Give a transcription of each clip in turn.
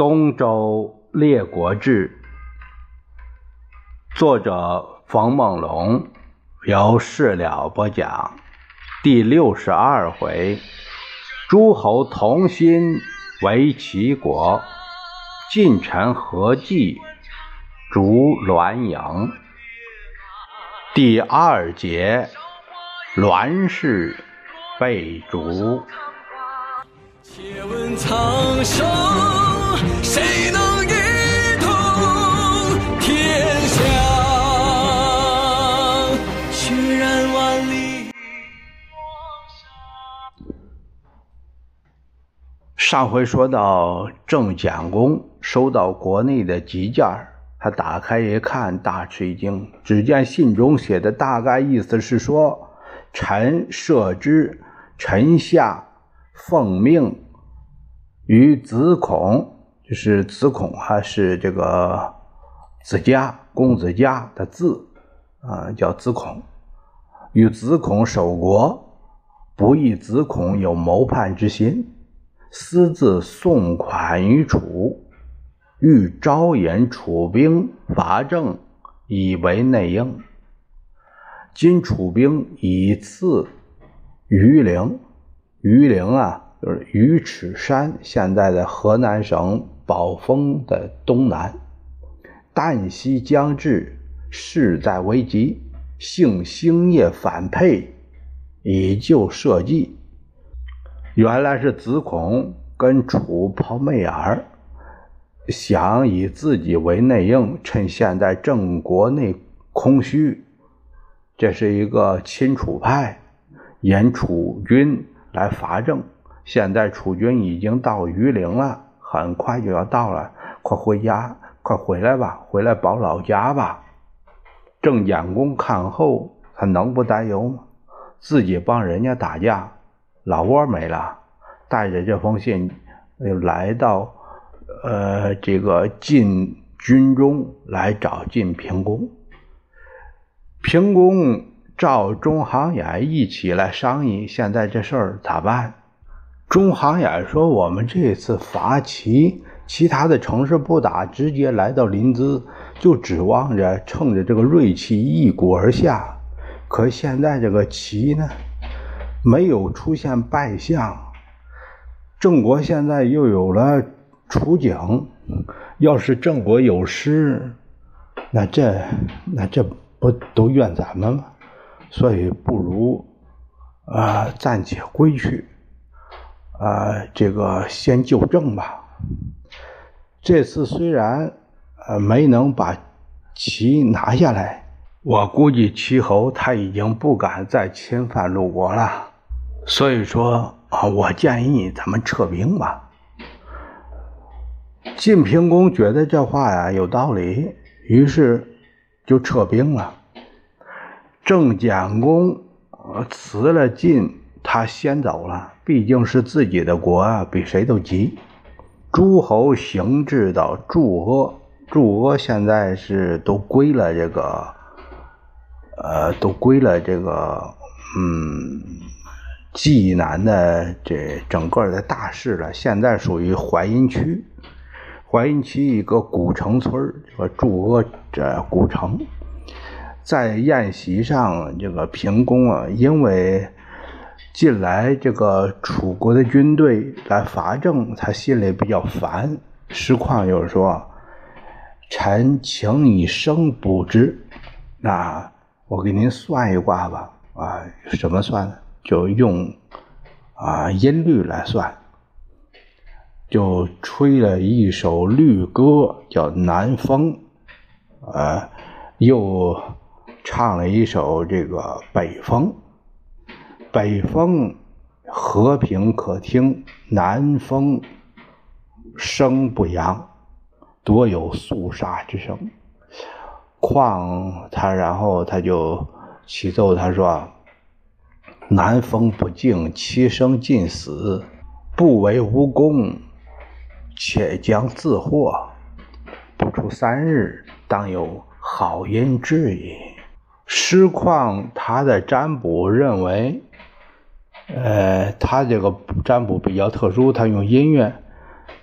东周列国志》，作者冯梦龙，由事了播讲。第六十二回，诸侯同心为齐国，晋臣合计逐栾营。第二节，栾氏被逐。且问苍生，谁能一统天下？血染万里上回说到，郑简公收到国内的急件他打开一看，大吃一惊。只见信中写的大概意思是说：“臣设之，臣下。”奉命于子孔，就是子孔还是这个子家公子家的字啊，叫子孔。与子孔守国，不意子孔有谋叛之心，私自送款于楚，欲招引楚兵伐郑，以为内应。今楚兵已次于陵。榆林啊，就是榆齿山，现在的河南省宝丰的东南。旦夕将至，势在危急，幸星夜反沛，以救社稷。原来是子孔跟楚抛媚眼想以自己为内应，趁现在郑国内空虚，这是一个亲楚派，引楚军。来伐郑，现在楚军已经到榆林了，很快就要到了，快回家，快回来吧，回来保老家吧。郑简公看后，他能不担忧吗？自己帮人家打架，老窝没了，带着这封信，又来到呃这个晋军中来找晋平公。平公。召中行眼一起来商议，现在这事儿咋办？中行也说：“我们这次伐齐，其他的城市不打，直接来到临淄，就指望着趁着这个锐气一鼓而下。可现在这个齐呢，没有出现败相，郑国现在又有了楚景，要是郑国有失，那这那这不都怨咱们吗？”所以不如啊暂且归去，啊这个先就正吧。这次虽然呃没能把齐拿下来，我估计齐侯他已经不敢再侵犯鲁国了。所以说啊，我建议咱们撤兵吧。晋平公觉得这话呀有道理，于是就撤兵了。郑简公辞了晋，他先走了。毕竟是自己的国啊，比谁都急。诸侯行至到祝阿，祝阿现在是都归了这个，呃，都归了这个，嗯，济南的这整个的大市了。现在属于淮阴区，淮阴区一个古城村这个祝阿这古城。在宴席上，这个平公啊，因为近来这个楚国的军队来伐郑，他心里比较烦。实况就是说，臣请以生卜之。那我给您算一卦吧。啊，什么算呢？就用啊音律来算，就吹了一首律歌，叫《南风》，啊，又。唱了一首这个《北风》，北风和平可听，南风声不扬，多有肃杀之声。况他，然后他就起奏，他说：“南风不静，其声尽死，不为无功，且将自祸。不出三日，当有好音至矣。”实况他的占卜认为，呃，他这个占卜比较特殊，他用音乐，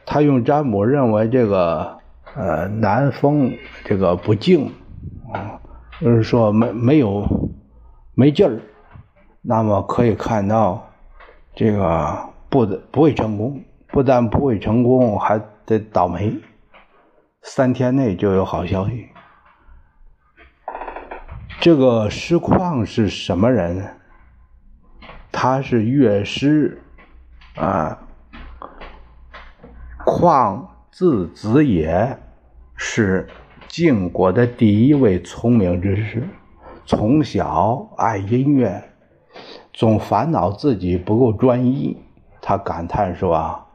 他用占卜认为这个呃南风这个不静啊，就是说没没有没劲儿，那么可以看到这个不不会成功，不但不会成功，还得倒霉，三天内就有好消息。这个师旷是什么人？他是乐师啊。旷字子也，是晋国的第一位聪明之士。从小爱音乐，总烦恼自己不够专一。他感叹说：“啊，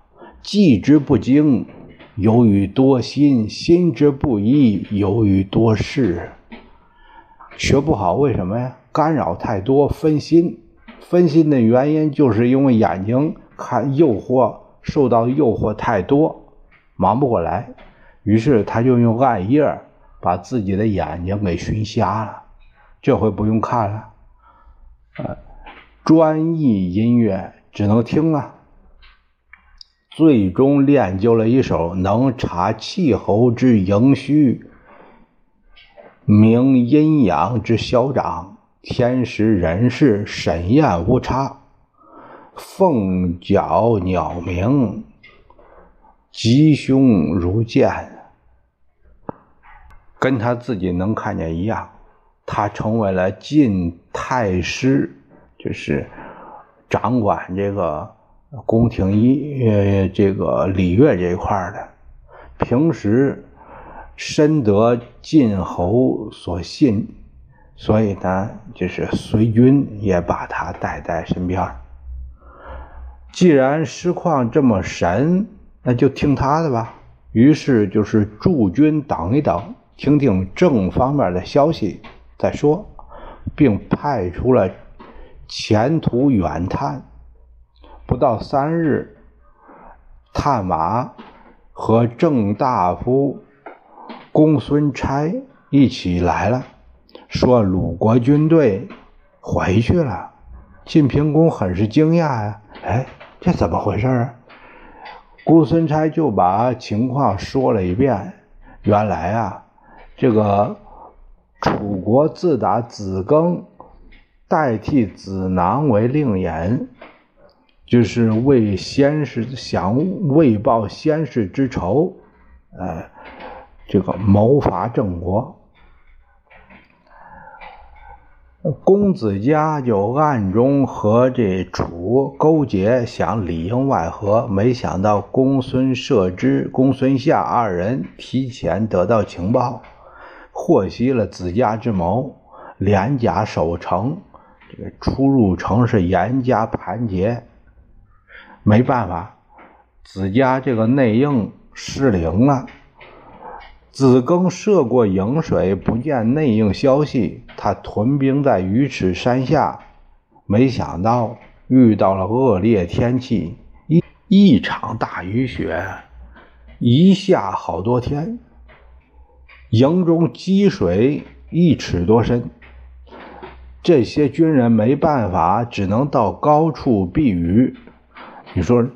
技之不精，由于多心；心之不一，由于多事。学不好，为什么呀？干扰太多，分心。分心的原因，就是因为眼睛看诱惑。”受到诱惑太多，忙不过来，于是他就用暗叶把自己的眼睛给熏瞎了。这回不用看了，呃，专一音乐只能听啊。最终练就了一手能察气候之盈虚，明阴阳之消长，天时人事审验无差。凤角鸟鸣，吉凶如见，跟他自己能看见一样。他成为了晋太师，就是掌管这个宫廷仪呃这个礼乐这一块的。平时深得晋侯所信，所以呢，就是随军也把他带在身边。既然师旷这么神，那就听他的吧。于是就是驻军等一等，听听正方面的消息再说，并派出了前途远探。不到三日，探马和郑大夫公孙差一起来了，说鲁国军队回去了。晋平公很是惊讶呀，哎。这怎么回事啊？公孙差就把情况说了一遍。原来啊，这个楚国自打子庚代替子囊为令尹，就是为先世想为报先世之仇，呃，这个谋伐郑国。公子家就暗中和这楚勾结，想里应外合。没想到公孙涉之、公孙夏二人提前得到情报，获悉了子家之谋，连甲守城。这个出入城是严加盘结。没办法，子家这个内应失灵了。子庚涉过颍水，不见内应消息。他屯兵在鱼池山下，没想到遇到了恶劣天气，一一场大雨雪，一下好多天。营中积水一尺多深，这些军人没办法，只能到高处避雨。你说，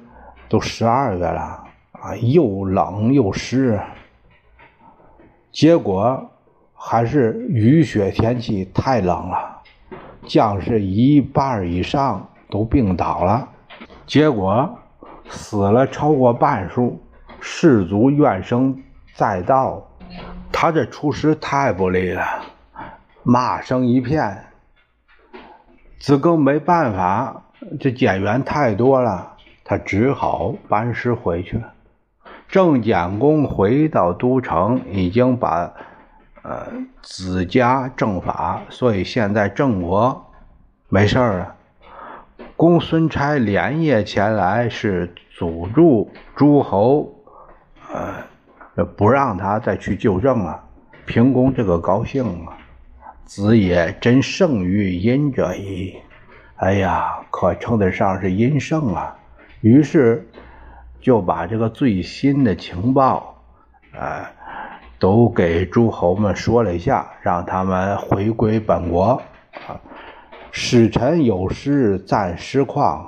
都十二月了啊，又冷又湿。结果还是雨雪天气太冷了，将士一半以上都病倒了，结果死了超过半数，士卒怨声载道。他这出师太不利了，骂声一片。子庚没办法，这减员太多了，他只好班师回去了。郑简公回到都城，已经把呃子家正法，所以现在郑国没事儿了。公孙差连夜前来，是阻住诸侯，呃，不让他再去救郑了。平公这个高兴啊，子也真胜于殷者矣。哎呀，可称得上是殷圣啊。于是。就把这个最新的情报，呃，都给诸侯们说了一下，让他们回归本国。啊，使臣有诗赞诗旷，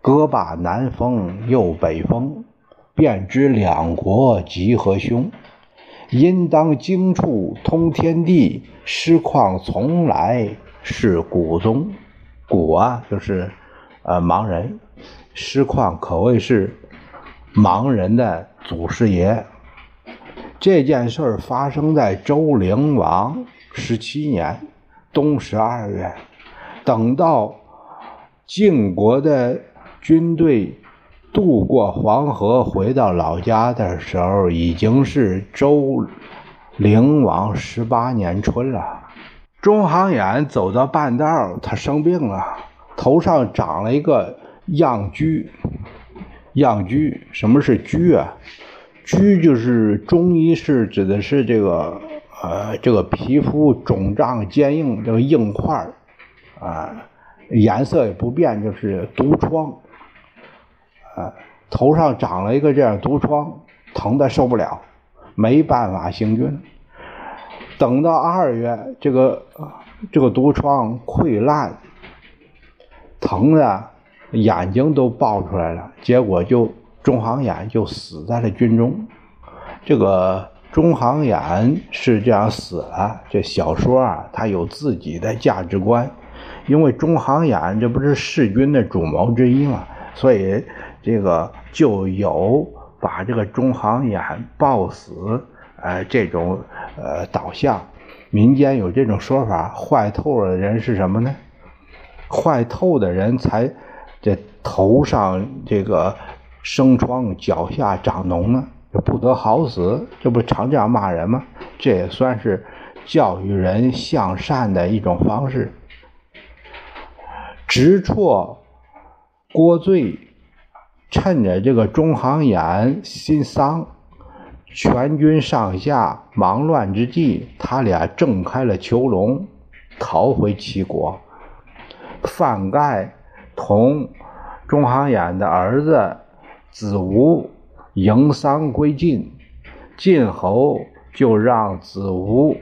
歌罢南风又北风，便知两国吉和凶。应当经处通天地，失况从来是古宗。古啊，就是呃盲人，失况可谓是盲人的祖师爷。这件事儿发生在周灵王十七年冬十二月，等到晋国的军队渡过黄河回到老家的时候，已经是周灵王十八年春了。中行衍走到半道，他生病了，头上长了一个样疽。样疽，什么是疽啊？疽就是中医是指的是这个呃这个皮肤肿胀坚硬这个硬块啊颜色也不变就是毒疮啊头上长了一个这样毒疮疼的受不了没办法行军等到二月这个这个毒疮溃烂疼的眼睛都爆出来了结果就。中行衍就死在了军中，这个中行衍是这样死了。这小说啊，他有自己的价值观，因为中行衍这不是弑君的主谋之一嘛，所以这个就有把这个中行衍暴死，呃，这种呃导向。民间有这种说法，坏透了的人是什么呢？坏透的人才这头上这个。生疮，脚下长脓呢，不得好死，这不常这样骂人吗？这也算是教育人向善的一种方式。直错郭罪，趁着这个中行衍心丧，全军上下忙乱之际，他俩挣开了囚笼，逃回齐国。范盖同中行衍的儿子。子吴迎丧归晋，晋侯就让子吴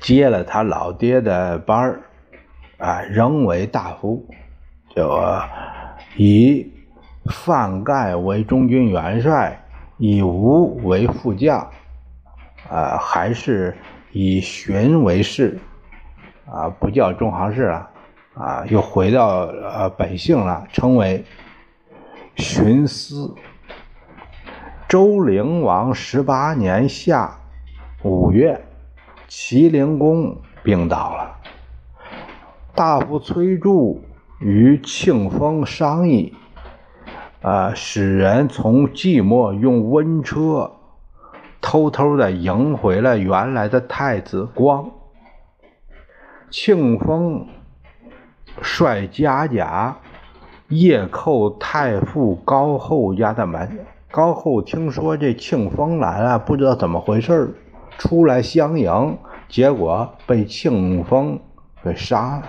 接了他老爹的班儿，啊，仍为大夫，就以范盖为中军元帅，以吴为副将，啊，还是以荀为氏，啊，不叫中行氏了，啊，又回到呃本姓了，称为。荀思，周灵王十八年夏五月，齐灵公病倒了。大夫崔杼与庆丰商议，啊，使人从寂寞用温车偷偷的迎回了原来的太子光。庆丰率家甲。夜叩太傅高后家的门，高后听说这庆丰来了，不知道怎么回事出来相迎，结果被庆丰给杀了。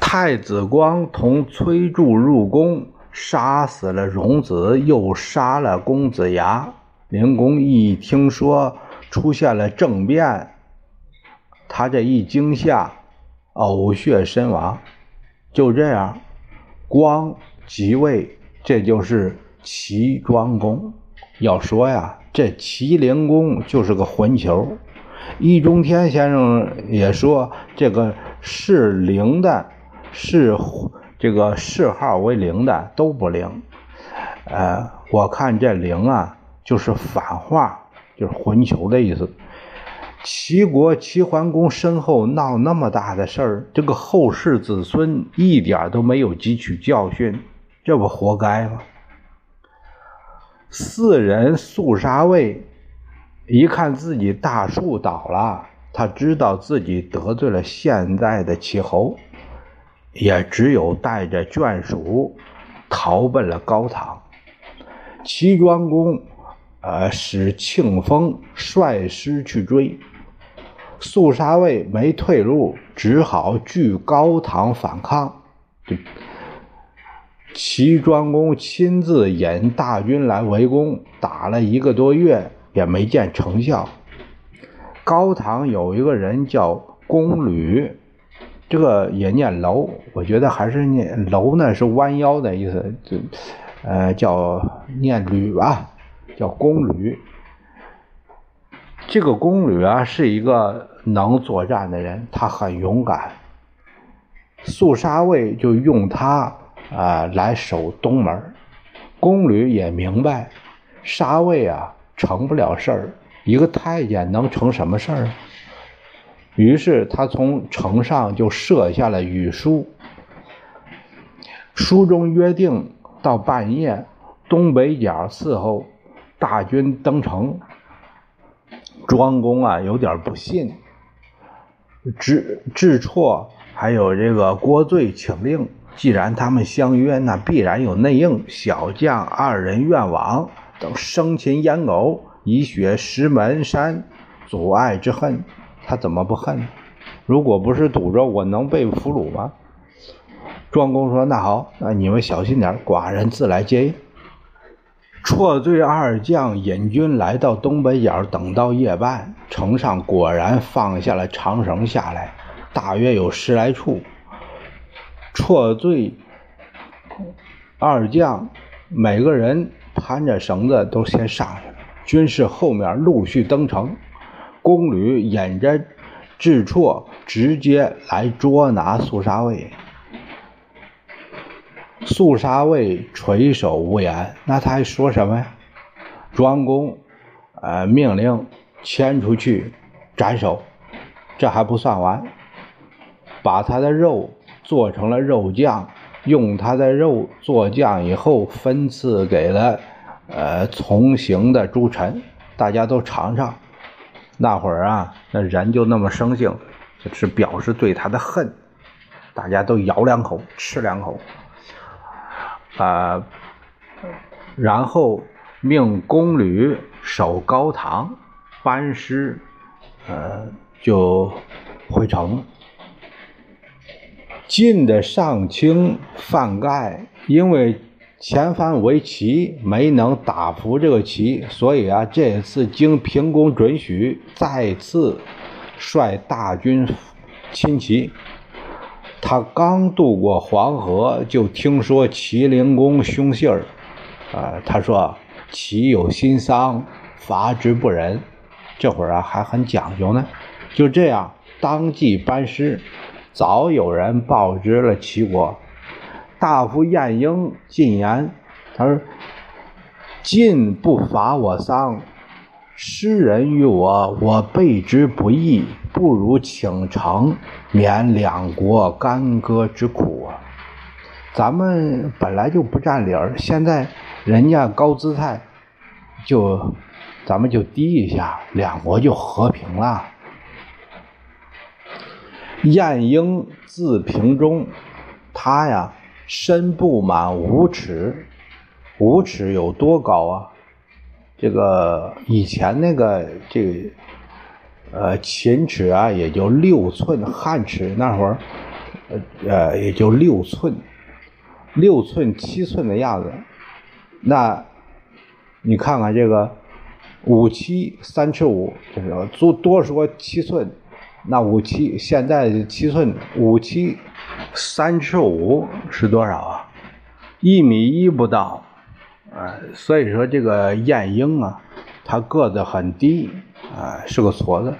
太子光同崔杼入宫，杀死了荣子，又杀了公子牙。灵公一听说出现了政变，他这一惊吓，呕血身亡。就这样。光即位，这就是齐庄公。要说呀，这齐灵公就是个混球。易中天先生也说，这个是灵的，是这个谥号为灵的都不灵。呃，我看这灵啊，就是反话，就是混球的意思。齐国齐桓公身后闹那么大的事儿，这个后世子孙一点都没有汲取教训，这不活该吗？四人肃杀卫一看自己大树倒了，他知道自己得罪了现在的齐侯，也只有带着眷属逃奔了高唐。齐庄公，呃，使庆丰率师去追。肃杀卫没退路，只好据高唐反抗。齐庄公亲自引大军来围攻，打了一个多月也没见成效。高唐有一个人叫公吕，这个也念楼，我觉得还是念楼呢，是弯腰的意思。呃，叫念吕吧，叫公吕。这个公吕啊，是一个能作战的人，他很勇敢。肃杀卫就用他啊来守东门。宫吕也明白，杀卫啊成不了事儿，一个太监能成什么事儿？于是他从城上就设下了语书，书中约定到半夜东北角伺候大军登城。庄公啊有点不信，智智错还有这个郭罪请令，既然他们相约，那必然有内应。小将二人愿往，等生擒燕狗，以雪石门山，阻碍之恨。他怎么不恨？如果不是堵着，我能被俘虏吗？庄公说：“那好，那你们小心点，寡人自来接应。”绰罪二将引军来到东北角，等到夜半，城上果然放下了长绳下来，大约有十来处。绰罪二将每个人攀着绳子都先上去了，军士后面陆续登城。宫吕引着智绰直接来捉拿肃杀卫。肃杀卫垂首无言，那他还说什么呀？庄公，呃，命令牵出去斩首，这还不算完，把他的肉做成了肉酱，用他的肉做酱以后分赐给了呃从行的诸臣，大家都尝尝。那会儿啊，那人就那么生性，就是表示对他的恨，大家都咬两口，吃两口。啊，然后命宫女守高堂，班师，呃，就回城。晋的上卿范盖因为前番为齐，没能打服这个齐，所以啊，这次经平公准许，再次率大军亲齐。他刚渡过黄河，就听说齐灵公凶信儿，啊，他说齐有新丧，伐之不仁。这会儿啊还很讲究呢。就这样，当即班师。早有人报知了齐国，大夫晏婴进言，他说：“晋不伐我丧。”施人于我，我备之不易，不如请城，免两国干戈之苦啊！咱们本来就不占理儿，现在人家高姿态，就咱们就低一下，两国就和平了。晏婴字平中，他呀身不满五尺，五尺有多高啊？这个以前那个这个呃秦尺啊，也就六寸，汉尺那会儿呃也就六寸，六寸七寸的样子。那你看看这个五七三尺五，就是多多说七寸，那五七现在七寸五七三尺五是多少啊？一米一不到。呃，所以说这个晏婴啊，他个子很低，啊，是个矬子，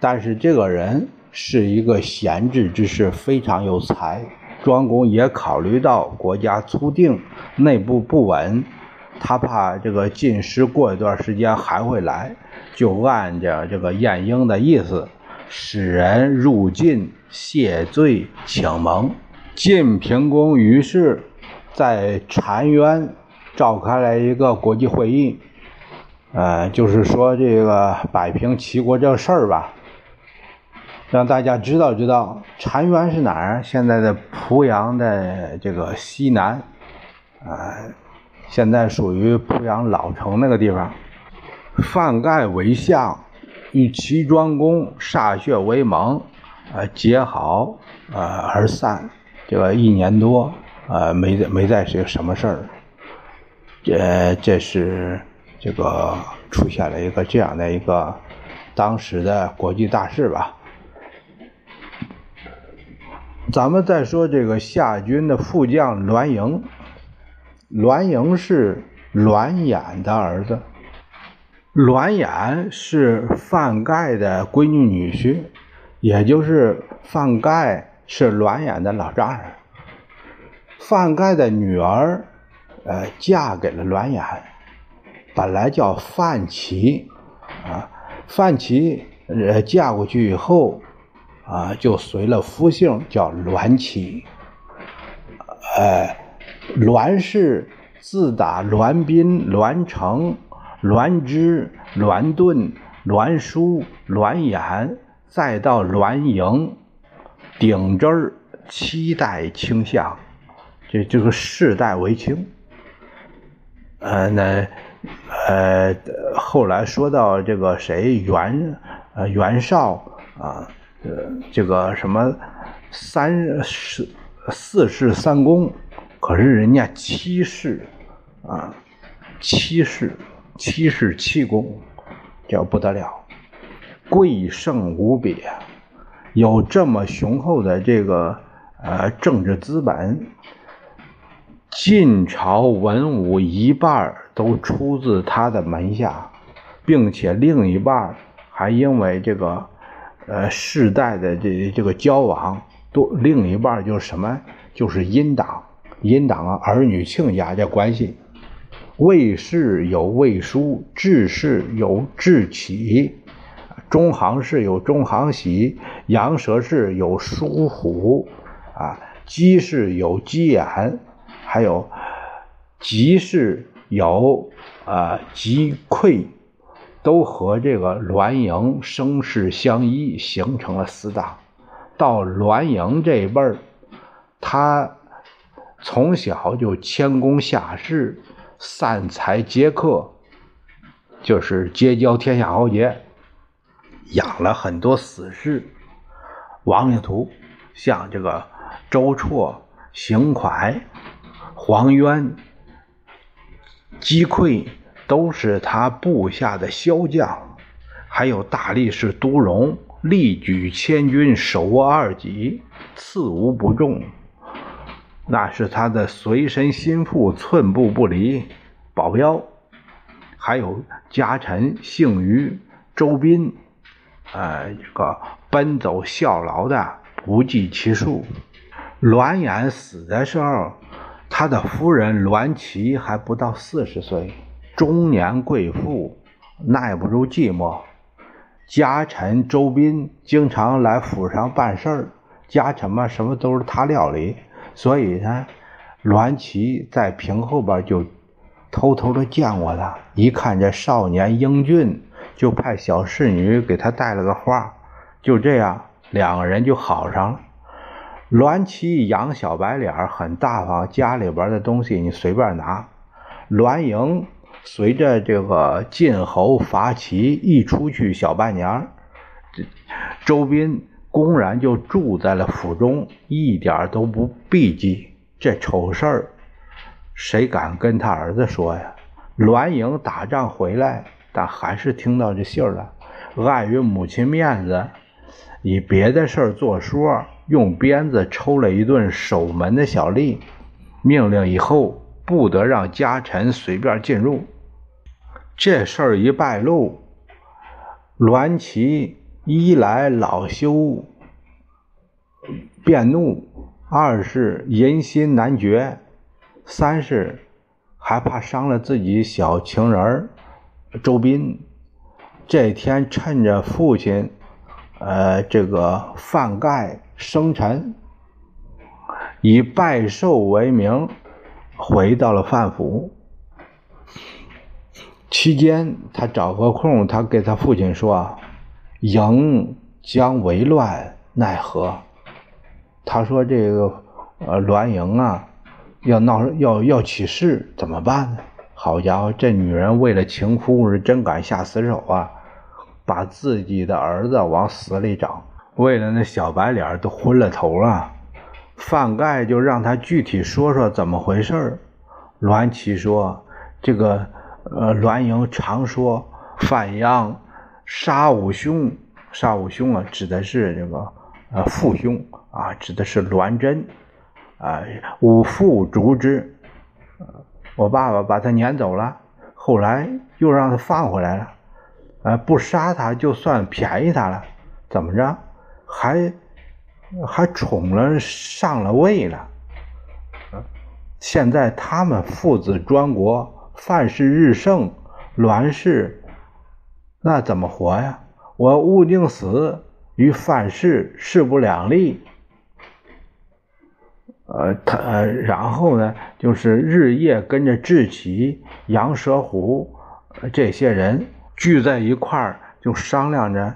但是这个人是一个贤智之士，非常有才。庄公也考虑到国家初定，内部不稳，他怕这个晋师过一段时间还会来，就按着这个晏婴的意思，使人入晋谢罪请盟。晋平公于是，在澶渊。召开了一个国际会议，呃，就是说这个摆平齐国这个事儿吧，让大家知道知道澶渊是哪儿？现在的濮阳的这个西南，啊，现在属于濮阳老城那个地方。范盖为相，与齐庄公歃血为盟，呃，结好，呃，而散。这个一年多，呃，没没再是什么事儿。这这是这个出现了一个这样的一个当时的国际大事吧。咱们再说这个夏军的副将栾盈，栾盈是栾衍的儿子。栾衍是范盖的闺女女婿，也就是范盖是栾衍的老丈人。范盖的女儿，呃，嫁给了栾衍，本来叫范琪，啊，范琪呃嫁过去以后，啊，就随了夫姓，叫栾琪。呃，栾氏自打栾斌、栾成、栾枝、栾盾、栾书、栾衍，再到栾盈，顶针儿七代卿相，这这个世代为清。呃，那呃，后来说到这个谁袁呃袁绍啊，呃，这个什么三世。四世三公，可是人家七世啊，七世七世七公，叫不得了，贵盛无比啊！有这么雄厚的这个呃政治资本，晋朝文武一半都出自他的门下，并且另一半还因为这个呃世代的这这个交往。多另一半就是什么？就是阴党，阴党啊，儿女亲家这关系。魏氏有魏书，智氏有智启，中行氏有中行喜，阳蛇氏有叔虎，啊，姬氏有姬衍，还有吉氏有啊吉溃，都和这个栾盈声势相依，形成了死党。到栾盈这一辈儿，他从小就谦恭下士，散财接客，就是结交天下豪杰，养了很多死士、亡命徒，像这个周绰、邢蒯、黄渊、击溃，都是他部下的骁将，还有大力士都荣。力举千军，手握二戟，刺无不中。那是他的随身心腹，寸步不离。保镖，还有家臣、姓于、周斌，呃，这个奔走效劳的不计其数。栾衍死的时候，他的夫人栾琪还不到四十岁，中年贵妇，耐不住寂寞。家臣周斌经常来府上办事儿，家臣嘛，什么都是他料理，所以呢，栾琪在屏后边就偷偷的见过他，一看这少年英俊，就派小侍女给他带了个花，就这样，两个人就好上了。栾琪养小白脸，很大方，家里边的东西你随便拿。栾盈。随着这个晋侯伐齐一出去小半年，周斌公然就住在了府中，一点都不避忌。这丑事儿，谁敢跟他儿子说呀？栾盈打仗回来，但还是听到这信儿了。碍于母亲面子，以别的事儿做说，用鞭子抽了一顿守门的小吏，命令以后不得让家臣随便进入。这事儿一败露，栾琪一来恼羞变怒，二是淫心难决，三是还怕伤了自己小情人周斌。这天趁着父亲，呃，这个饭盖生辰，以拜寿为名，回到了范府。期间，他找个空，他给他父亲说：“营将为乱，奈何？”他说：“这个呃，栾营啊，要闹要要起事，怎么办呢？”好家伙，这女人为了情夫是真敢下死手啊！把自己的儿子往死里整，为了那小白脸都昏了头了。范盖就让他具体说说怎么回事栾琪说：“这个。”呃，栾盈常说范鞅杀五兄，杀五兄啊，指的是这个呃父兄啊，指的是栾真啊，五父逐之，我爸爸把他撵走了，后来又让他放回来了，呃，不杀他就算便宜他了，怎么着，还还宠了上了位了，现在他们父子专国，范氏日盛，栾氏那怎么活呀？我勿宁死与范氏势不两立。呃，他呃，然后呢，就是日夜跟着智奇、杨蛇虎这些人聚在一块儿，就商量着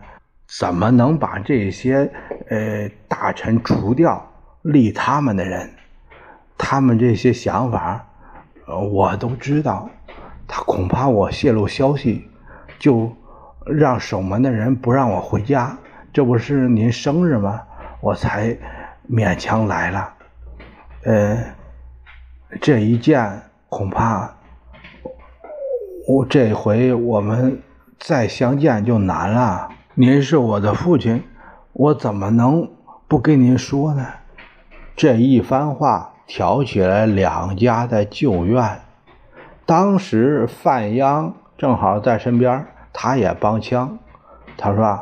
怎么能把这些呃大臣除掉，立他们的人。他们这些想法，我都知道。他恐怕我泄露消息，就让守门的人不让我回家。这不是您生日吗？我才勉强来了。呃，这一见恐怕我这回我们再相见就难了。您是我的父亲，我怎么能不跟您说呢？这一番话挑起了两家的旧怨。当时范鞅正好在身边，他也帮腔，他说：“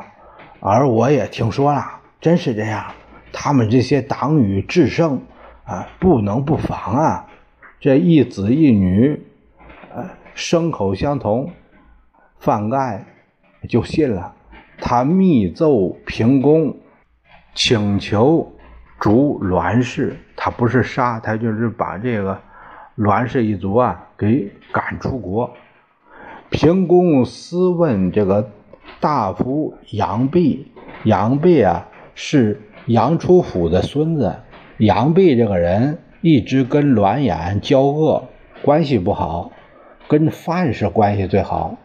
而我也听说了，真是这样，他们这些党羽制胜。”啊，不能不防啊！这一子一女，呃，牲口相同，范盖就信了。他密奏平公，请求逐栾氏。他不是杀，他就是把这个栾氏一族啊给赶出国。平公私问这个大夫杨弼，杨弼啊是杨出府的孙子。杨弼这个人一直跟栾衍交恶，关系不好，跟范氏关系最好。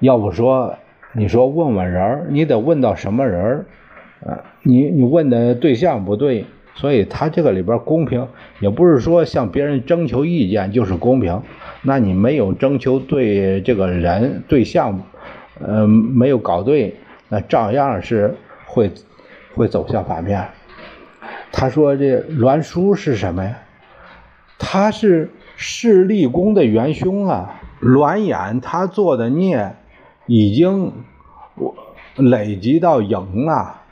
要不说，你说问问人你得问到什么人儿？呃，你你问的对象不对，所以他这个里边公平，也不是说向别人征求意见就是公平。那你没有征求对这个人对象，呃，没有搞对，那照样是会会走向反面。他说：“这栾书是什么呀？他是势利公的元凶啊！栾衍他做的孽已经我累积到营了。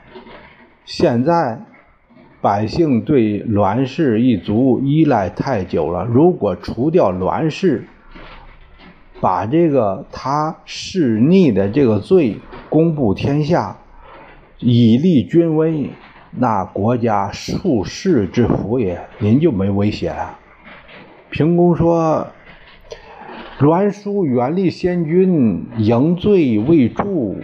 现在百姓对栾氏一族依赖太久了，如果除掉栾氏，把这个他弑逆的这个罪公布天下，以立君威。”那国家数世之福也，您就没威胁了。平公说：“栾书原立先君，迎罪未著，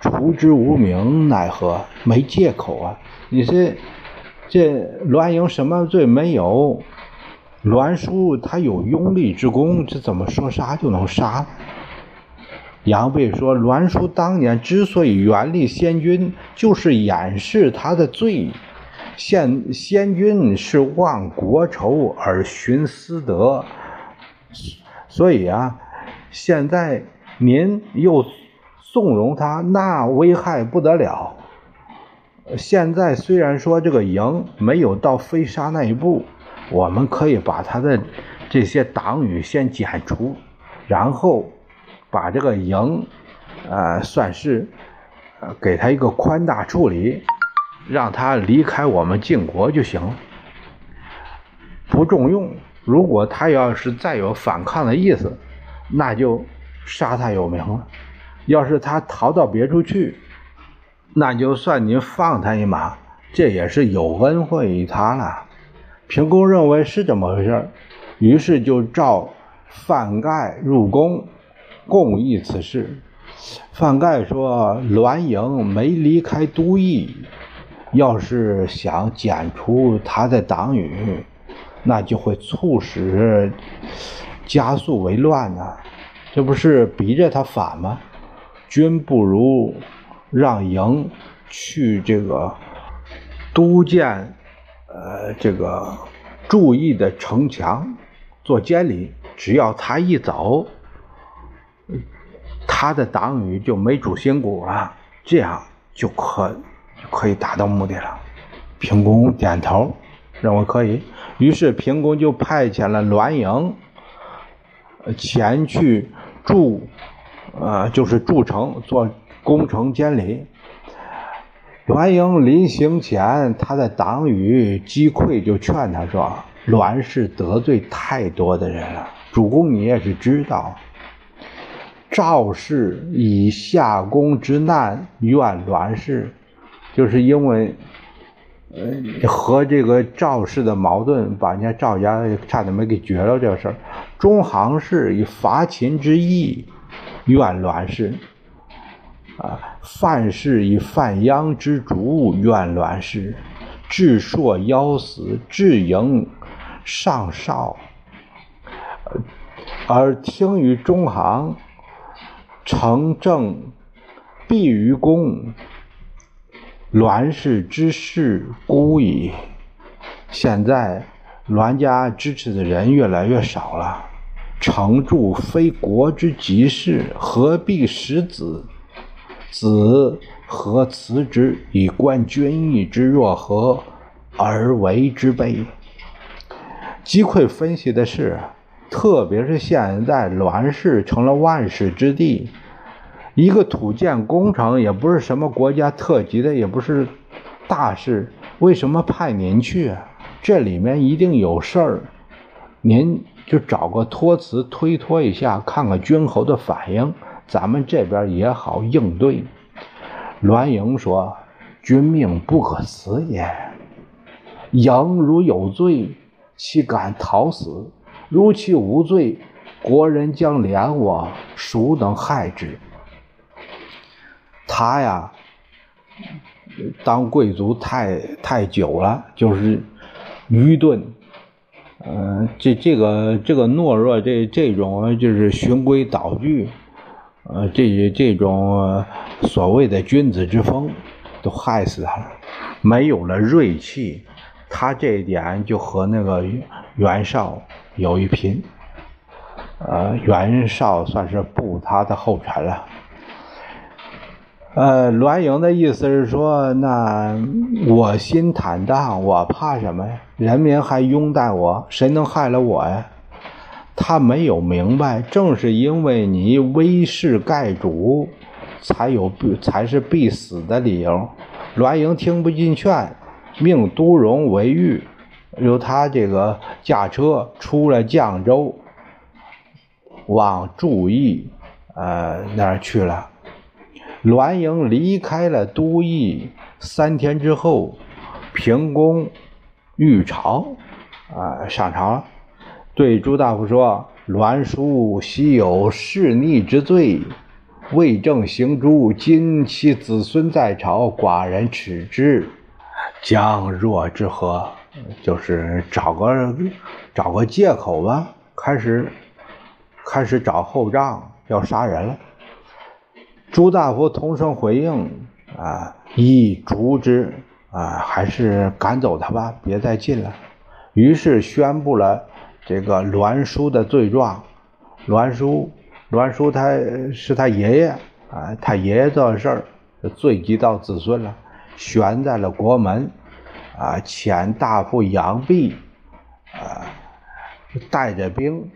除之无名，奈何？没借口啊！你这这栾盈什么罪没有？栾书他有拥立之功，这怎么说杀就能杀？”杨备说：“栾书当年之所以原立先君，就是掩饰他的罪。现先君是忘国仇而徇私德，所以啊，现在您又纵容他，那危害不得了。现在虽然说这个营没有到飞杀那一步，我们可以把他的这些党羽先剪除，然后。”把这个营，呃，算是，给他一个宽大处理，让他离开我们晋国就行了。不重用，如果他要是再有反抗的意思，那就杀他有名了。要是他逃到别处去，那就算您放他一马，这也是有恩惠于他了。平公认为是这么回事于是就召范盖入宫。共议此事。范盖说：“栾盈没离开都邑，要是想剪除他的党羽，那就会促使加速为乱呐。这不是逼着他反吗？君不如让营去这个都建，呃，这个注意的城墙做监理。只要他一走。”他的党羽就没主心骨了，这样就可可以达到目的了。平公点头，认为可以。于是平公就派遣了栾盈前去筑，呃，就是筑城做工程监理。栾盈临行前，他的党羽击溃就劝他说：“栾氏得罪太多的人了，主公你也是知道。赵氏以下宫之难怨栾氏，就是因为和这个赵氏的矛盾，把人家赵家差点没给绝了。这事儿，中行氏以伐秦之意怨栾氏。”啊，范氏以范鞅之主怨栾氏，智硕夭死，智盈上少，而听于中行，成正必于公，栾氏之事孤矣。现在栾家支持的人越来越少了，成助非国之急事，何必使子？子何辞之以观君义之若何而为之悲？击溃分析的是，特别是现在栾氏成了万世之地，一个土建工程也不是什么国家特级的，也不是大事，为什么派您去啊？这里面一定有事儿，您就找个托词推脱一下，看看君侯的反应。咱们这边也好应对。栾盈说：“君命不可辞也。盈如有罪，岂敢逃死？如其无罪，国人将怜我，孰能害之？”他呀，当贵族太太久了，就是愚钝。嗯，这这个这个懦弱，这这种就是循规蹈矩。呃，这这种所谓的君子之风，都害死他了，没有了锐气，他这一点就和那个袁绍有一拼。呃，袁绍算是步他的后尘了。呃，栾盈的意思是说，那我心坦荡，我怕什么呀？人民还拥戴我，谁能害了我呀？他没有明白，正是因为你威势盖主，才有必才是必死的理由。栾盈听不进劝，命都荣为御，由他这个驾车出了绛州，往注意呃那儿去了。栾盈离开了都邑三天之后，平公御朝啊上朝了。对朱大夫说：“栾书昔有弑逆之罪，未正行诛。今其子孙在朝，寡人耻之，将若之何？”就是找个找个借口吧，开始开始找后账，要杀人了。朱大夫同声回应：“啊，宜逐之啊，还是赶走他吧，别再进了。”于是宣布了。这个栾书的罪状，栾书，栾书他是他爷爷啊，他爷爷做的事儿，罪及到子孙了，悬在了国门，啊，遣大夫杨弼，啊，带着兵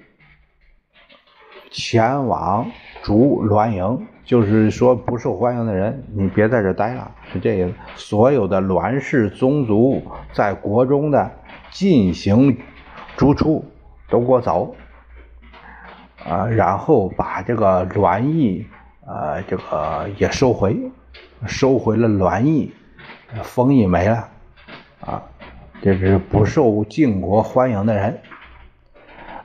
前往逐栾营，就是说不受欢迎的人，你别在这待了，是这个，所有的栾氏宗族在国中的进行逐出。都给我走，啊，然后把这个栾邑，呃，这个也收回，收回了栾邑，封邑没了，啊，这是不受晋国欢迎的人。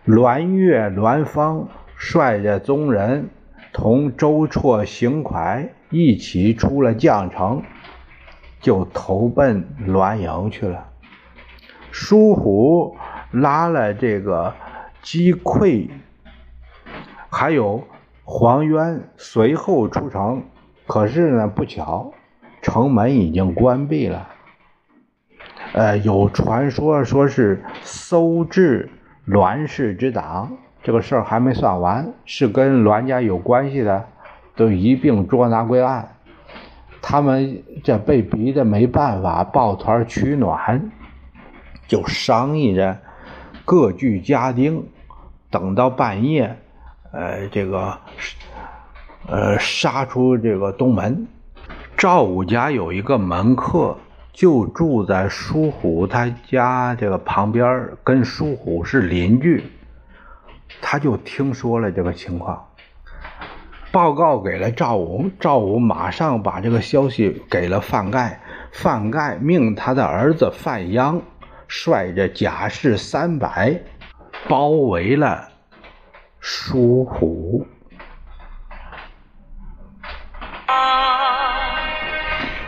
栾越、栾芳率着宗人，同周绰、邢怀一起出了绛城，就投奔栾营去了。舒虎。拉了这个击溃，还有黄渊随后出城，可是呢，不巧城门已经关闭了。呃，有传说说是搜治栾氏之党，这个事儿还没算完，是跟栾家有关系的，都一并捉拿归案。他们这被逼的没办法，抱团取暖，就商议着。各具家丁，等到半夜，呃，这个呃杀出这个东门。赵武家有一个门客，就住在舒虎他家这个旁边，跟舒虎是邻居。他就听说了这个情况，报告给了赵武，赵武马上把这个消息给了范盖，范盖命他的儿子范鞅率着甲士三百包围了舒虎。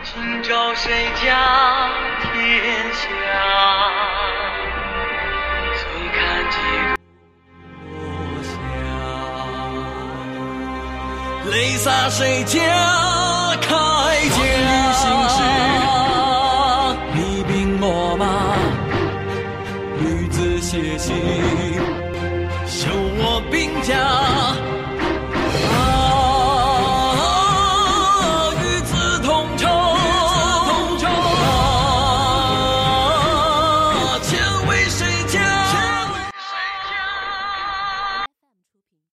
今朝谁家天下？泪洒谁家铠甲？你兵我马，女子写信，修我兵家。